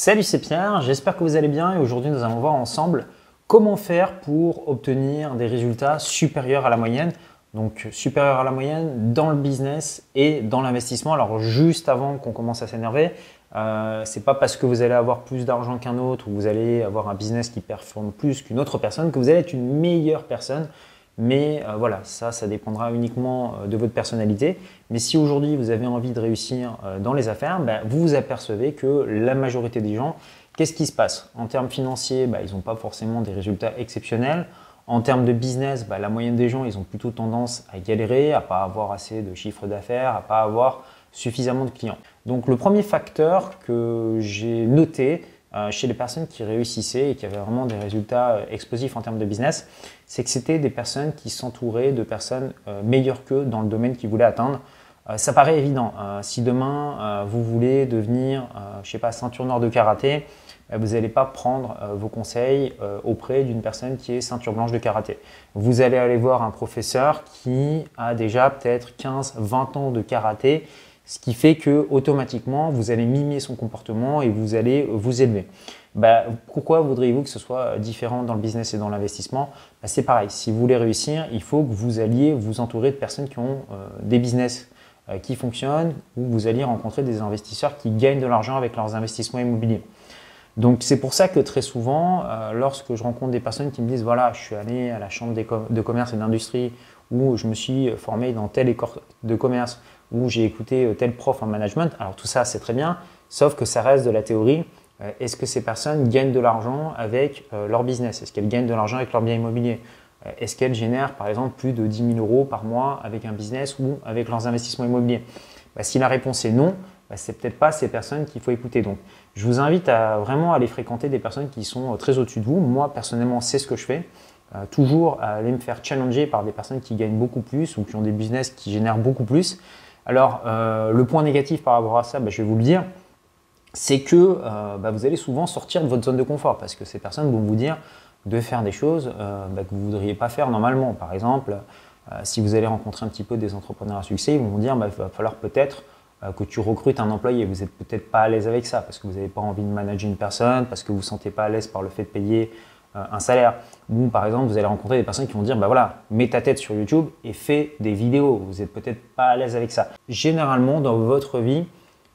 Salut, c'est Pierre, j'espère que vous allez bien et aujourd'hui nous allons voir ensemble comment faire pour obtenir des résultats supérieurs à la moyenne. Donc supérieurs à la moyenne dans le business et dans l'investissement. Alors juste avant qu'on commence à s'énerver, euh, c'est pas parce que vous allez avoir plus d'argent qu'un autre ou vous allez avoir un business qui performe plus qu'une autre personne que vous allez être une meilleure personne. Mais euh, voilà, ça, ça dépendra uniquement euh, de votre personnalité. Mais si aujourd'hui vous avez envie de réussir euh, dans les affaires, ben, vous vous apercevez que la majorité des gens, qu'est-ce qui se passe? En termes financiers, ben, ils n'ont pas forcément des résultats exceptionnels. En termes de business, ben, la moyenne des gens, ils ont plutôt tendance à galérer, à pas avoir assez de chiffre d'affaires, à pas avoir suffisamment de clients. Donc le premier facteur que j'ai noté, euh, chez les personnes qui réussissaient et qui avaient vraiment des résultats euh, explosifs en termes de business, c'est que c'était des personnes qui s'entouraient de personnes euh, meilleures qu'eux dans le domaine qu'ils voulaient atteindre. ça paraît évident. si demain vous voulez devenir, je sais pas, ceinture noire de karaté, vous n'allez pas prendre vos conseils auprès d'une personne qui est ceinture blanche de karaté. Vous allez aller voir un professeur qui a déjà peut-être 15, 20 ans de karaté ce qui fait que automatiquement vous allez mimer son comportement et vous allez vous élever. Bah, pourquoi voudriez-vous que ce soit différent dans le business et dans l'investissement? Bah, C'est pareil, si vous voulez réussir, il faut que vous alliez vous entourer de personnes qui ont euh, des business euh, qui fonctionnent ou vous alliez rencontrer des investisseurs qui gagnent de l'argent avec leurs investissements immobiliers. Donc c'est pour ça que très souvent, euh, lorsque je rencontre des personnes qui me disent voilà, je suis allé à la chambre de commerce et d'industrie ou je me suis formé dans telle école de commerce ou j'ai écouté euh, tel prof en management. Alors tout ça, c'est très bien, sauf que ça reste de la théorie. Euh, est-ce que ces personnes gagnent de l'argent avec euh, leur business? Est-ce qu'elles gagnent de l'argent avec leur bien immobilier? Est-ce qu'elles génèrent par exemple plus de 10 000 euros par mois avec un business ou avec leurs investissements immobiliers? Bah, Si la réponse est non, bah, c'est peut-être pas ces personnes qu'il faut écouter. Donc, je vous invite à vraiment aller fréquenter des personnes qui sont très au-dessus de vous. Moi, personnellement, c'est ce que je fais. toujours aller me faire challenger par des personnes qui gagnent beaucoup plus ou qui ont des business qui génèrent beaucoup plus. Alors, euh, le point négatif par rapport à ça, bah, je vais vous le dire, c'est que euh, bah, vous allez souvent sortir de votre zone de confort parce que ces personnes vont vous dire de faire des choses euh, bah, que vous ne voudriez pas faire normalement. Par exemple, si vous allez rencontrer un petit peu des entrepreneurs à succès, ils vont vous dire qu'il va falloir peut-être que tu recrutes un employé. Vous n'êtes peut-être pas à l'aise avec ça parce que vous n'avez pas envie de manager une personne, parce que vous ne vous sentez pas à l'aise par le fait de payer un salaire. Ou par exemple, vous allez rencontrer des personnes qui vont dire, bah voilà, mets ta tête sur YouTube et fais des vidéos. Vous n'êtes peut-être pas à l'aise avec ça. Généralement, dans votre vie,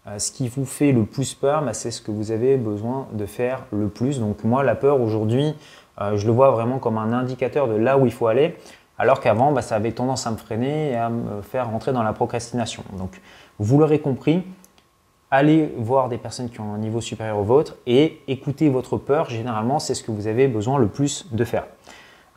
euh, ce qui vous fait le plus peur, bah, c'est ce que vous avez besoin de faire le plus. Donc moi, la peur aujourd'hui, euh, je le vois vraiment comme un indicateur de là où il faut aller, alors qu'avant, bah, ça avait tendance à me freiner et à me faire rentrer dans la procrastination. Donc vous l'aurez compris, allez voir des personnes qui ont un niveau supérieur au vôtre et écoutez votre peur. Généralement, c'est ce que vous avez besoin le plus de faire.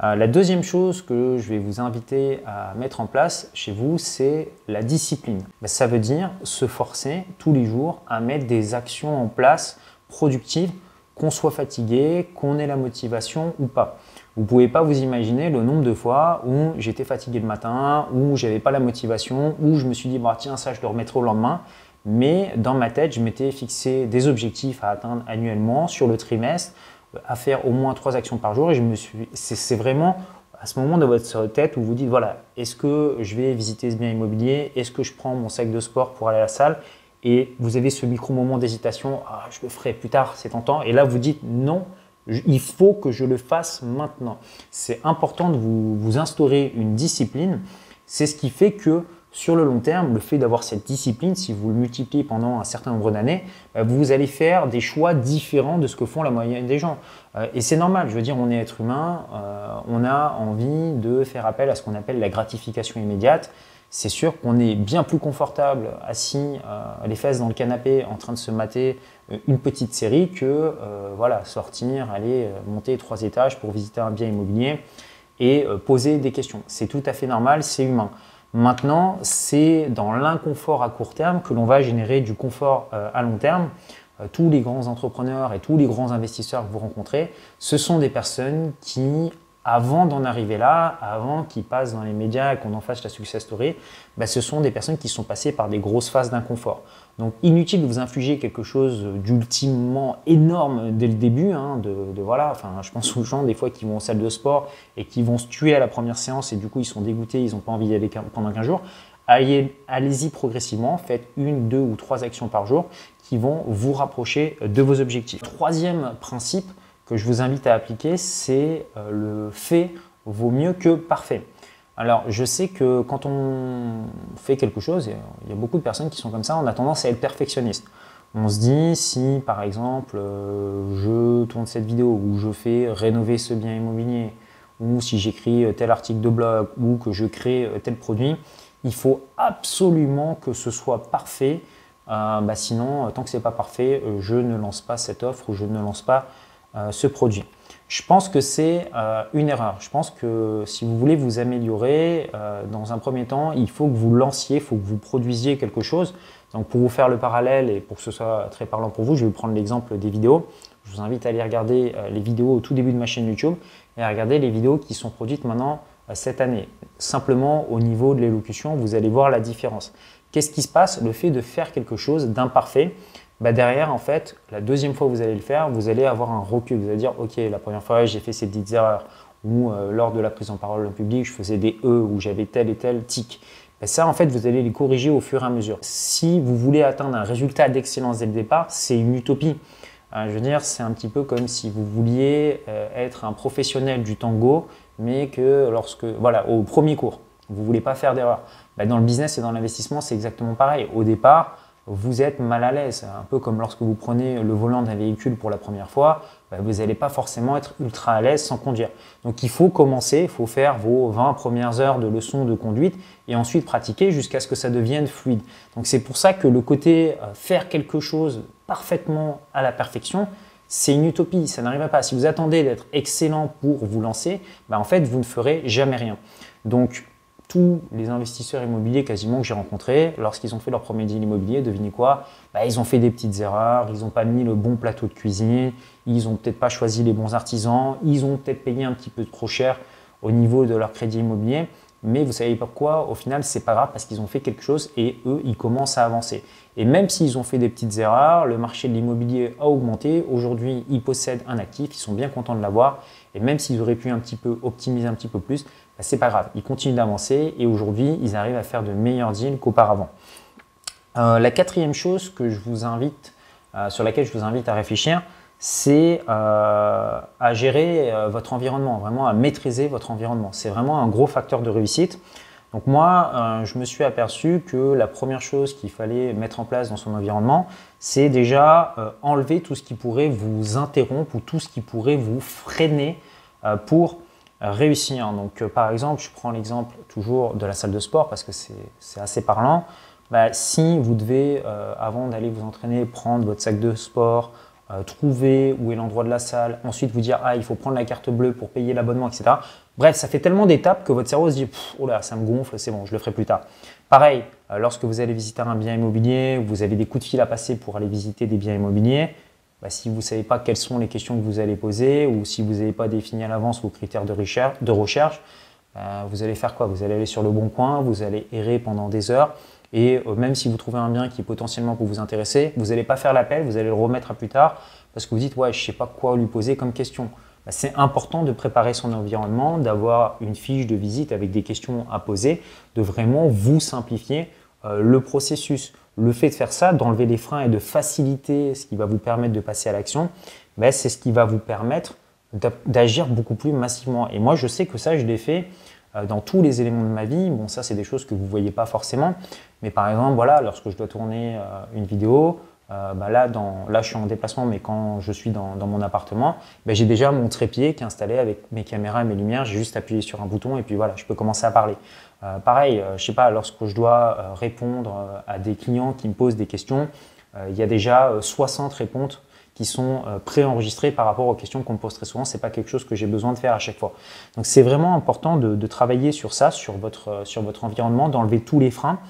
Euh, la deuxième chose que je vais vous inviter à mettre en place chez vous, c'est la discipline. Ben, ça veut dire se forcer tous les jours à mettre des actions en place productives, qu'on soit fatigué, qu'on ait la motivation ou pas. Vous ne pouvez pas vous imaginer le nombre de fois où j'étais fatigué le matin, où j'avais pas la motivation, où je me suis dit bah, tiens ça je le remettrai au lendemain. Mais dans ma tête, je m'étais fixé des objectifs à atteindre annuellement sur le trimestre, à faire au moins trois actions par jour. Et je me suis, c'est vraiment à ce moment de votre tête où vous dites voilà, est-ce que je vais visiter ce bien immobilier? Est-ce que je prends mon sac de sport pour aller à la salle? Et vous avez ce micro moment d'hésitation ah, je le ferai plus tard, c'est tentant. Et là, vous dites non, il faut que je le fasse maintenant. C'est important de vous instaurer une discipline. C'est ce qui fait que sur le long terme, le fait d'avoir cette discipline, si vous le multipliez pendant un certain nombre d'années, bah, vous allez faire des choix différents de ce que font la moyenne des gens. Euh, et c'est normal, je veux dire, on est être humain, euh, on a envie de faire appel à ce qu'on appelle la gratification immédiate. C'est sûr qu'on est bien plus confortable assis euh, les fesses dans le canapé en train de se mater une petite série que voilà, sortir, aller monter trois étages pour visiter un bien immobilier et poser des questions. C'est tout à fait normal, c'est humain. Maintenant, c'est dans l'inconfort à court terme que l'on va générer du confort euh, à long terme. Euh, tous les grands entrepreneurs et tous les grands investisseurs que vous rencontrez, ce sont des personnes qui avant d'en arriver là, avant qu'ils passent dans les médias et qu'on en fasse la success story, bah, ce sont des personnes qui sont passées par des grosses phases d'inconfort. Donc inutile de vous infliger quelque chose d'ultimement énorme dès le début. Hein, de, voilà, enfin, je pense aux gens des fois qui vont en salle de sport et qui vont se tuer à la première séance et du coup ils sont dégoûtés, ils n'ont pas envie d'y aller pendant 15 jours. allez-y progressivement, faites une, deux ou trois actions par jour qui vont vous rapprocher de vos objectifs. Troisième principe que je vous invite à appliquer, c'est euh, le fait vaut mieux que parfait. Alors, je sais que quand on fait quelque chose, il y a beaucoup de personnes qui sont comme ça, on a tendance à être perfectionniste. On se dit, si par exemple, euh, je tourne cette vidéo ou je fais rénover ce bien immobilier, ou si j'écris tel article de blog, ou que je crée tel produit, il faut absolument que ce soit parfait. Euh, bah sinon, tant que ce n'est pas parfait, euh, je ne lance pas cette offre ou je ne lance pas ce produit. Je pense que c'est une erreur. Je pense que si vous voulez vous améliorer, dans un premier temps, il faut que vous lanciez, il faut que vous produisiez quelque chose. Donc pour vous faire le parallèle et pour que ce soit très parlant pour vous, je vais prendre l'exemple des vidéos. Je vous invite à aller regarder euh, les vidéos au tout début de ma chaîne YouTube et à regarder les vidéos qui sont produites maintenant euh, cette année. Simplement au niveau de l'élocution, vous allez voir la différence. Qu'est-ce qui se passe? Le fait de faire quelque chose d'imparfait, bah derrière, en fait, la deuxième fois que vous allez le faire, vous allez avoir un recul. Vous allez dire, OK, la première fois, j'ai fait ces petites erreurs. Ou euh, lors de la prise en parole en public, je faisais des E ou j'avais tel et tel tic. Et ça, en fait, vous allez les corriger au fur et à mesure. Si vous voulez atteindre un résultat d'excellence dès le départ, c'est une utopie. Euh, je veux dire, c'est un petit peu comme si vous vouliez euh, être un professionnel du tango, mais que lorsque, voilà, au premier cours, vous ne voulez pas faire d'erreur. Bah, dans le business et dans l'investissement, c'est exactement pareil. Au départ, vous êtes mal à l'aise. Un peu comme lorsque vous prenez le volant d'un véhicule pour la première fois, bah, vous n'allez pas forcément être ultra à l'aise sans conduire. Donc il faut commencer, il faut faire vos 20 premières heures de leçons de conduite et ensuite pratiquer jusqu'à ce que ça devienne fluide. Donc c'est pour ça que le côté euh, faire quelque chose parfaitement à la perfection, c'est une utopie, ça n'arrivera pas. Si vous attendez d'être excellent pour vous lancer, bah, en fait vous ne ferez jamais rien. Donc tous les investisseurs immobiliers quasiment que j'ai rencontrés, lorsqu'ils ont fait leur premier deal immobilier, devinez quoi bah, Ils ont fait des petites erreurs, ils n'ont pas mis le bon plateau de cuisine, ils n'ont peut-être pas choisi les bons artisans, ils ont peut-être payé un petit peu trop cher au niveau de leur crédit immobilier. Mais vous savez pas quoi, au final, c'est pas grave parce qu'ils ont fait quelque chose et eux, ils commencent à avancer. Et même s'ils ont fait des petites erreurs, le marché de l'immobilier a augmenté. Aujourd'hui, ils possèdent un actif, ils sont bien contents de l'avoir. Et même s'ils auraient pu un petit peu optimiser un petit peu plus, bah, c'est pas grave. Ils continuent d'avancer et aujourd'hui, ils arrivent à faire de meilleurs deals qu'auparavant. Euh, la quatrième chose que je vous invite, euh, sur laquelle je vous invite à réfléchir, c'est euh, à gérer votre environnement, vraiment à maîtriser votre environnement. C'est vraiment un gros facteur de réussite. Donc moi, je me suis aperçu que la première chose qu'il fallait mettre en place dans son environnement, c'est déjà enlever tout ce qui pourrait vous interrompre ou tout ce qui pourrait vous freiner pour réussir. Donc, euh, par exemple, je prends l'exemple toujours de la salle de sport parce que c'est assez parlant. Bah, si vous devez, euh, avant d'aller vous entraîner, prendre votre sac de sport, euh, trouver où est l'endroit de la salle, ensuite vous dire ah il faut prendre la carte bleue pour payer l'abonnement, etc. Bref, ça fait tellement d'étapes que votre cerveau se dit oh là ça me gonfle, c'est bon, je le ferai plus tard. Pareil, lorsque vous allez visiter un bien immobilier, vous avez des coups de fil à passer pour aller visiter des biens immobiliers, bah, si vous ne savez pas quelles sont les questions que vous allez poser ou si vous n'avez pas défini à l'avance vos critères de recherche, de recherche bah, vous allez faire quoi? Vous allez aller sur le bon coin, vous allez errer pendant des heures et euh, même si vous trouvez un bien qui potentiellement peut vous intéresser, vous n'allez pas faire l'appel, vous allez le remettre à plus tard parce que vous dites ouais je ne sais pas quoi lui poser comme question. Bah, c'est important de préparer son environnement, d'avoir une fiche de visite avec des questions à poser, de vraiment vous simplifier euh, le processus le fait de faire ça, d'enlever les freins et de faciliter ce qui va vous permettre de passer à l'action, ben, c'est ce qui va vous permettre d'agir beaucoup plus massivement. Et moi, je sais que ça, je l'ai fait dans tous les éléments de ma vie. Bon, ça, c'est des choses que vous ne voyez pas forcément. Mais par exemple, voilà, lorsque je dois tourner euh, une vidéo, euh, bah là, je suis en déplacement, mais quand je suis dans, mon appartement, ben, j'ai déjà mon trépied qui est installé avec mes caméras et mes lumières. J'ai juste appuyé sur un bouton et puis voilà, je peux commencer à parler. Euh, pareil, euh, je sais pas, lorsque je dois euh, répondre à des clients qui me posent des questions, il y a déjà 60 réponses qui sont préenregistrées par rapport aux questions qu'on me pose très souvent. Ce n'est pas quelque chose que j'ai besoin de faire à chaque fois. Donc c'est vraiment important de, travailler sur ça, sur votre, sur votre environnement, d'enlever tous les freins,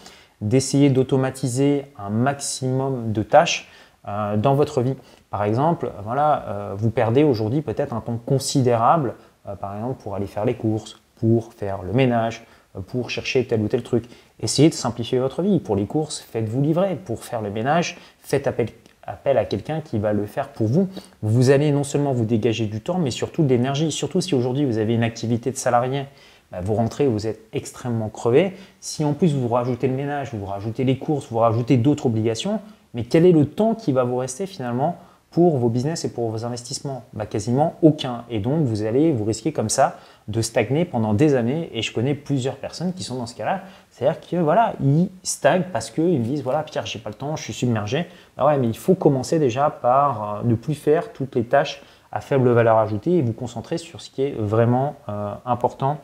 d'essayer d'automatiser un maximum de tâches dans votre vie. Par exemple, voilà, vous perdez aujourd'hui peut-être un temps considérable, par exemple pour aller faire les courses, pour faire le ménage, pour chercher tel ou tel truc. Essayez de simplifier votre vie. Pour les courses, faites-vous livrer. Pour faire le ménage, faites appel, appel à quelqu'un qui va le faire pour vous. Vous allez non seulement vous dégager du temps, mais surtout de l'énergie. Surtout si aujourd'hui vous avez une activité de salarié, bah, vous rentrez, vous êtes extrêmement crevé. Si en plus vous rajoutez le ménage, vous rajoutez les courses, vous rajoutez d'autres obligations, mais quel est le temps qui va vous rester finalement pour vos business et pour vos investissements bah, Quasiment aucun. Et donc vous allez vous risquer comme ça de stagner pendant des années. Et je connais plusieurs personnes qui sont dans ce cas-là. C'est-à-dire que voilà, ils stagnent parce qu'ils me disent voilà Pierre, j'ai pas le temps, je suis submergé. Bah ouais, mais il faut commencer déjà par euh, ne plus faire toutes les tâches à faible valeur ajoutée et vous concentrer sur ce qui est vraiment euh, important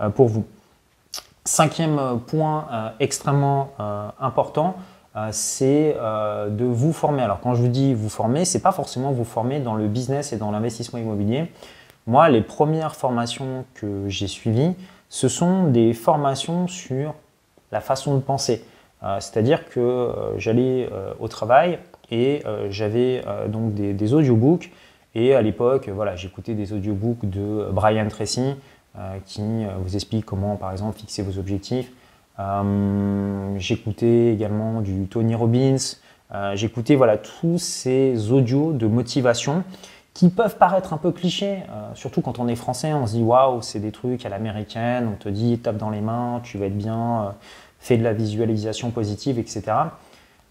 euh, pour vous. Cinquième point extrêmement important, c'est de vous former. Alors quand je vous dis vous former, c'est pas forcément vous former dans le business et dans l'investissement immobilier. Moi, les premières formations que j'ai suivies, ce sont des formations sur la façon de penser. C'est-à-dire que j'allais au travail et j'avais donc des, audiobooks et à l'époque, voilà, j'écoutais des audiobooks de Brian Tracy euh, qui euh, vous explique comment, par exemple, fixer vos objectifs. Euh, j'écoutais également du Tony Robbins. j'écoutais voilà, tous ces audios de motivation qui peuvent paraître un peu clichés, surtout quand on est français, on se dit waouh, c'est des trucs à l'américaine, on te dit tape dans les mains, tu vas être bien, fais de la visualisation positive, etc.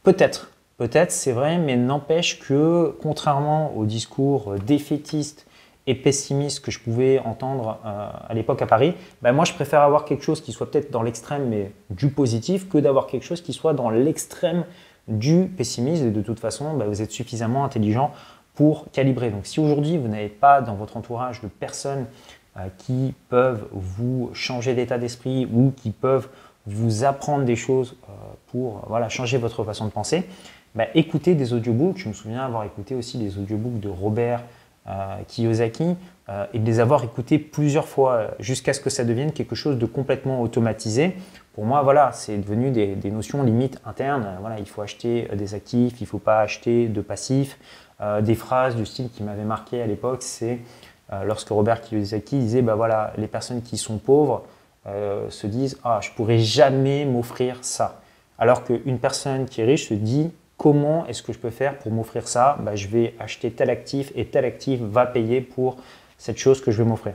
Peut-être, peut-être, c'est vrai, mais n'empêche que contrairement au discours défaitiste et pessimiste que je pouvais entendre euh, à l'époque à Paris, ben moi je préfère avoir quelque chose qui soit peut-être dans l'extrême mais du positif que d'avoir quelque chose qui soit dans l'extrême du pessimisme. Et de toute façon, ben, vous êtes suffisamment intelligent pour calibrer. Donc si aujourd'hui vous n'avez pas dans votre entourage de personnes euh, qui peuvent vous changer d'état d'esprit ou qui peuvent vous apprendre des choses euh, pour voilà, changer votre façon de penser, ben, écoutez des audiobooks. Je me souviens avoir écouté aussi des audiobooks de Robert Kiyosaki euh, et de les avoir écoutés plusieurs fois euh, jusqu'à ce que ça devienne quelque chose de complètement automatisé. Pour moi, voilà, c'est devenu des, notions limites internes. Voilà, il faut acheter des actifs, il ne faut pas acheter de passifs. des phrases du style qui m'avaient marqué à l'époque, c'est lorsque Robert Kiyosaki disait, bah voilà, les personnes qui sont pauvres se disent, ah, je pourrais jamais m'offrir ça. Alors qu'une personne qui est riche se dit, comment est-ce que je peux faire pour m'offrir ça? Bah, Je vais acheter tel actif et tel actif va payer pour cette chose que je vais m'offrir.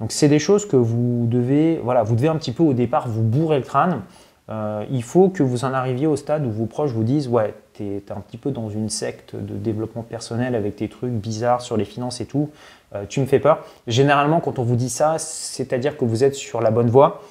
Donc c'est des choses que vous devez, voilà, vous devez un petit peu au départ vous bourrer le crâne. Euh, il faut que vous en arriviez au stade où vos proches vous disent ouais, tu es, un petit peu dans une secte de développement personnel avec tes trucs bizarres sur les finances et tout, euh, tu me fais peur. Généralement quand on vous dit ça, c'est-à-dire que vous êtes sur la bonne voie.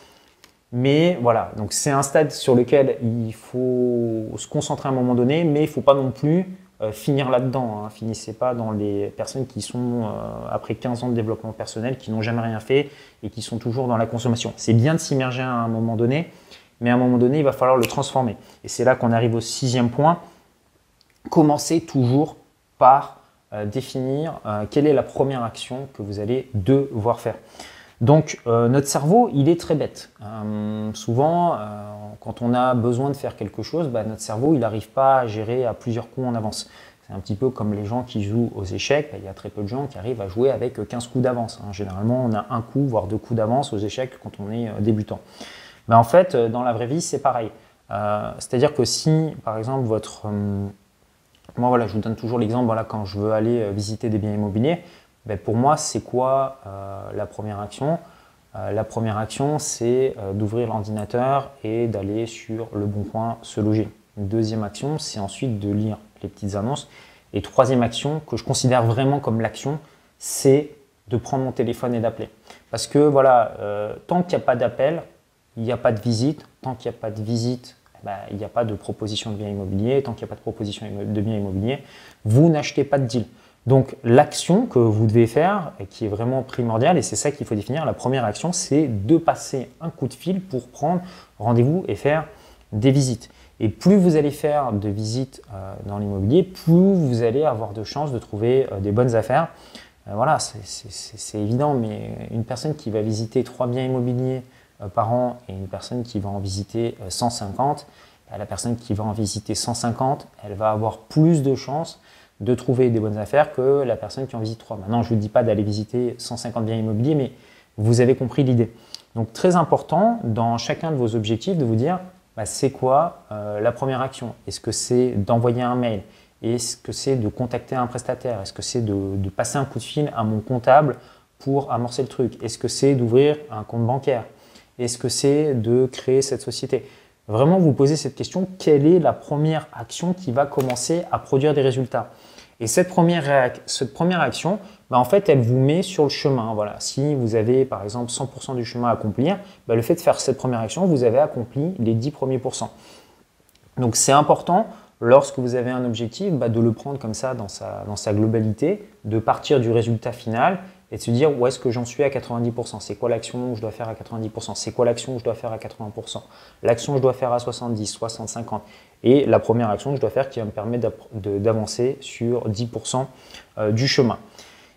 Mais voilà, donc c'est un stade sur lequel il faut se concentrer à un moment donné, mais il ne faut pas non plus euh, finir là-dedans. Hein. Finissez pas dans les personnes qui sont, euh, après 15 ans de développement personnel, qui n'ont jamais rien fait et qui sont toujours dans la consommation. C'est bien de s'immerger à un moment donné, mais à un moment donné, il va falloir le transformer. Et c'est là qu'on arrive au sixième point. Commencez toujours par euh, définir quelle est la première action que vous allez devoir faire. Donc euh, notre cerveau, il est très bête. Euh, souvent, euh, quand on a besoin de faire quelque chose, bah, notre cerveau, il n'arrive pas à gérer à plusieurs coups en avance. C'est un petit peu comme les gens qui jouent aux échecs. Bah, il y a très peu de gens qui arrivent à jouer avec 15 coups d'avance. Hein. Généralement, on a un coup, voire deux coups d'avance aux échecs quand on est débutant. Mais en fait, dans la vraie vie, c'est pareil. C'est-à-dire que si, par exemple, votre... moi, voilà, je vous donne toujours l'exemple, quand je veux aller visiter des biens immobiliers, ben, pour moi, c'est quoi euh, la première action? Euh, La première action, c'est euh, d'ouvrir l'ordinateur et d'aller sur le bon point se loger. deuxième action, c'est ensuite de lire les petites annonces. Et troisième action, que je considère vraiment comme l'action, c'est de prendre mon téléphone et d'appeler. Parce que voilà, tant qu'il n'y a pas d'appel, il n'y a pas de visite. Tant qu'il n'y a pas de visite, eh ben, il n'y a pas de proposition de bien immobilier. Tant qu'il n'y a pas de proposition de bien immobilier, vous n'achetez pas de deal. Donc l'action que vous devez faire, et qui est vraiment primordiale, et c'est ça qu'il faut définir, la première action, c'est de passer un coup de fil pour prendre rendez-vous et faire des visites. Et plus vous allez faire de visites euh, dans l'immobilier, plus vous allez avoir de chances de trouver euh, des bonnes affaires. Euh, voilà, c'est évident, mais une personne qui va visiter trois biens immobiliers par an et une personne qui va en visiter 150, bah, la personne qui va en visiter 150, elle va avoir plus de chances de trouver des bonnes affaires que la personne qui en visite 3. Maintenant, je ne vous dis pas d'aller visiter 150 biens immobiliers, mais vous avez compris l'idée. Donc très important dans chacun de vos objectifs de vous dire bah, c'est quoi euh, la première action? Est-ce que c'est d'envoyer un mail? Est-ce que c'est de contacter un prestataire? Est-ce que c'est de, passer un coup de fil à mon comptable pour amorcer le truc? Est-ce que c'est d'ouvrir un compte bancaire? Et ce que c'est de créer cette société? Vraiment, vous posez cette question, quelle est la première action qui va commencer à produire des résultats? Et cette première, action, bah, en fait, elle vous met sur le chemin. Si vous avez, par exemple, 100% du chemin à accomplir, bah, le fait de faire cette première action, vous avez accompli les 10 premiers pourcents. Donc, c'est important lorsque vous avez un objectif, bah, de le prendre comme ça dans sa globalité, de partir du résultat final et de se dire où est-ce que j'en suis à 90%. C'est quoi l'action que je dois faire à 90% C'est quoi l'action que je dois faire à 80% L'action que je dois faire à 70%, 60, 50 Et la première action que je dois faire qui va me permettre d'avancer sur 10% euh, du chemin.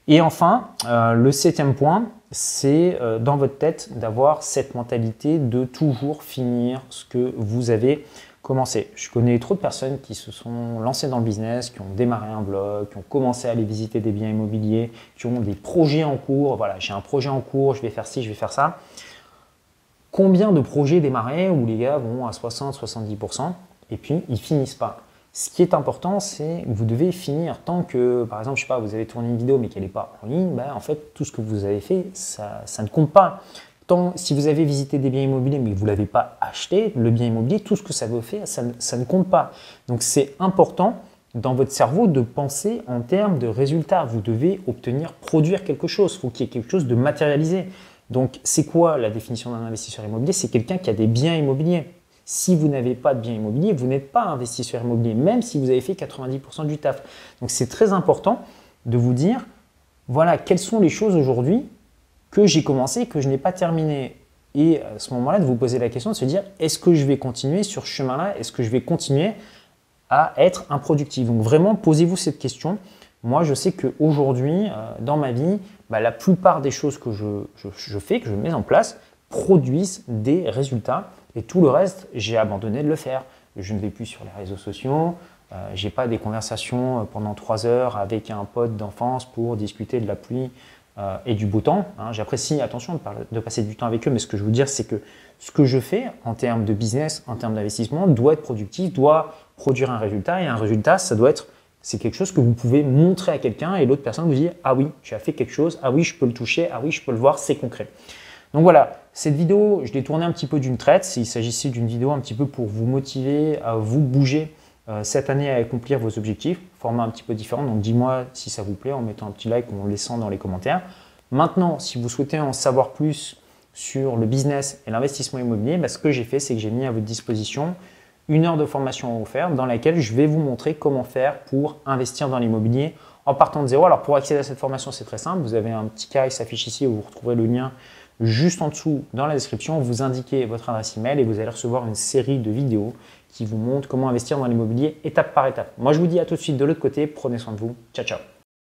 Et enfin, euh, le septième point, c'est euh, dans votre tête d'avoir cette mentalité de toujours finir ce que vous avez commencer. Je connais trop de personnes qui se sont lancées dans le business, qui ont démarré un blog, qui ont commencé à aller visiter des biens immobiliers, qui ont des projets en cours. Voilà, j'ai un projet en cours, je vais faire ci, je vais faire ça. Combien de projets démarrés où les gars vont à 60-70% et puis ils finissent pas ce qui est important, c'est que vous devez finir. Tant que, par exemple, je sais pas, vous avez tourné une vidéo mais qu'elle n'est pas en ligne, ben, en fait, tout ce que vous avez fait, ça, ça ne compte pas si vous avez visité des biens immobiliers mais que vous ne l'avez pas acheté, le bien immobilier, tout ce que ça veut faire, ça, ne compte pas. Donc c'est important dans votre cerveau de penser en termes de résultats. Vous devez obtenir, produire quelque chose. Il faut qu'il y ait quelque chose de matérialisé. Donc c'est quoi la définition d'un investisseur immobilier? C'est quelqu'un qui a des biens immobiliers. Si vous n'avez pas de biens immobiliers, vous n'êtes pas investisseur immobilier, même si vous avez fait 90% du taf. Donc c'est très important de vous dire, voilà, quelles sont les choses aujourd'hui que j'ai commencé que je n'ai pas terminé. Et à ce moment-là, de vous poser la question de se dire, est-ce que je vais continuer sur ce chemin-là? Est-ce que je vais continuer à être improductif? Donc vraiment, posez-vous cette question. Moi, je sais qu'aujourd'hui, euh, dans ma vie, bah, la plupart des choses que je, fais, que je mets en place, produisent des résultats. Et tout le reste, j'ai abandonné de le faire. Je ne vais plus sur les réseaux sociaux. Euh, je n'ai pas des conversations euh, pendant trois heures avec un pote d'enfance pour discuter de la pluie euh, et du beau temps. Hein. J'apprécie, attention, de, passer du temps avec eux, mais ce que je veux dire, c'est que ce que je fais en termes de business, en termes d'investissement, doit être productif, doit produire un résultat, et un résultat, ça doit être, c'est quelque chose que vous pouvez montrer à quelqu'un, et l'autre personne vous dit, ah oui, tu as fait quelque chose, ah oui, je peux le toucher, ah oui, je peux le voir, c'est concret. Donc voilà, cette vidéo, je l'ai tournée un petit peu d'une traite. Il s'agissait d'une vidéo un petit peu pour vous motiver à vous bouger cette année à accomplir vos objectifs, format un petit peu différent. Donc dis-moi si ça vous plaît en mettant un petit like ou en laissant dans les commentaires. Maintenant, si vous souhaitez en savoir plus sur le business et l'investissement immobilier, bah, ce que j'ai fait, c'est que j'ai mis à votre disposition une heure de formation offerte dans laquelle je vais vous montrer comment faire pour investir dans l'immobilier en partant de zéro. Alors pour accéder à cette formation, c'est très simple. Vous avez un petit carré qui s'affiche ici où vous retrouverez le lien juste en dessous dans la description. Vous indiquez votre adresse email et vous allez recevoir une série de vidéos qui vous montre comment investir dans l'immobilier étape par étape. Moi, je vous dis à tout de suite de l'autre côté. Prenez soin de vous. Ciao, ciao.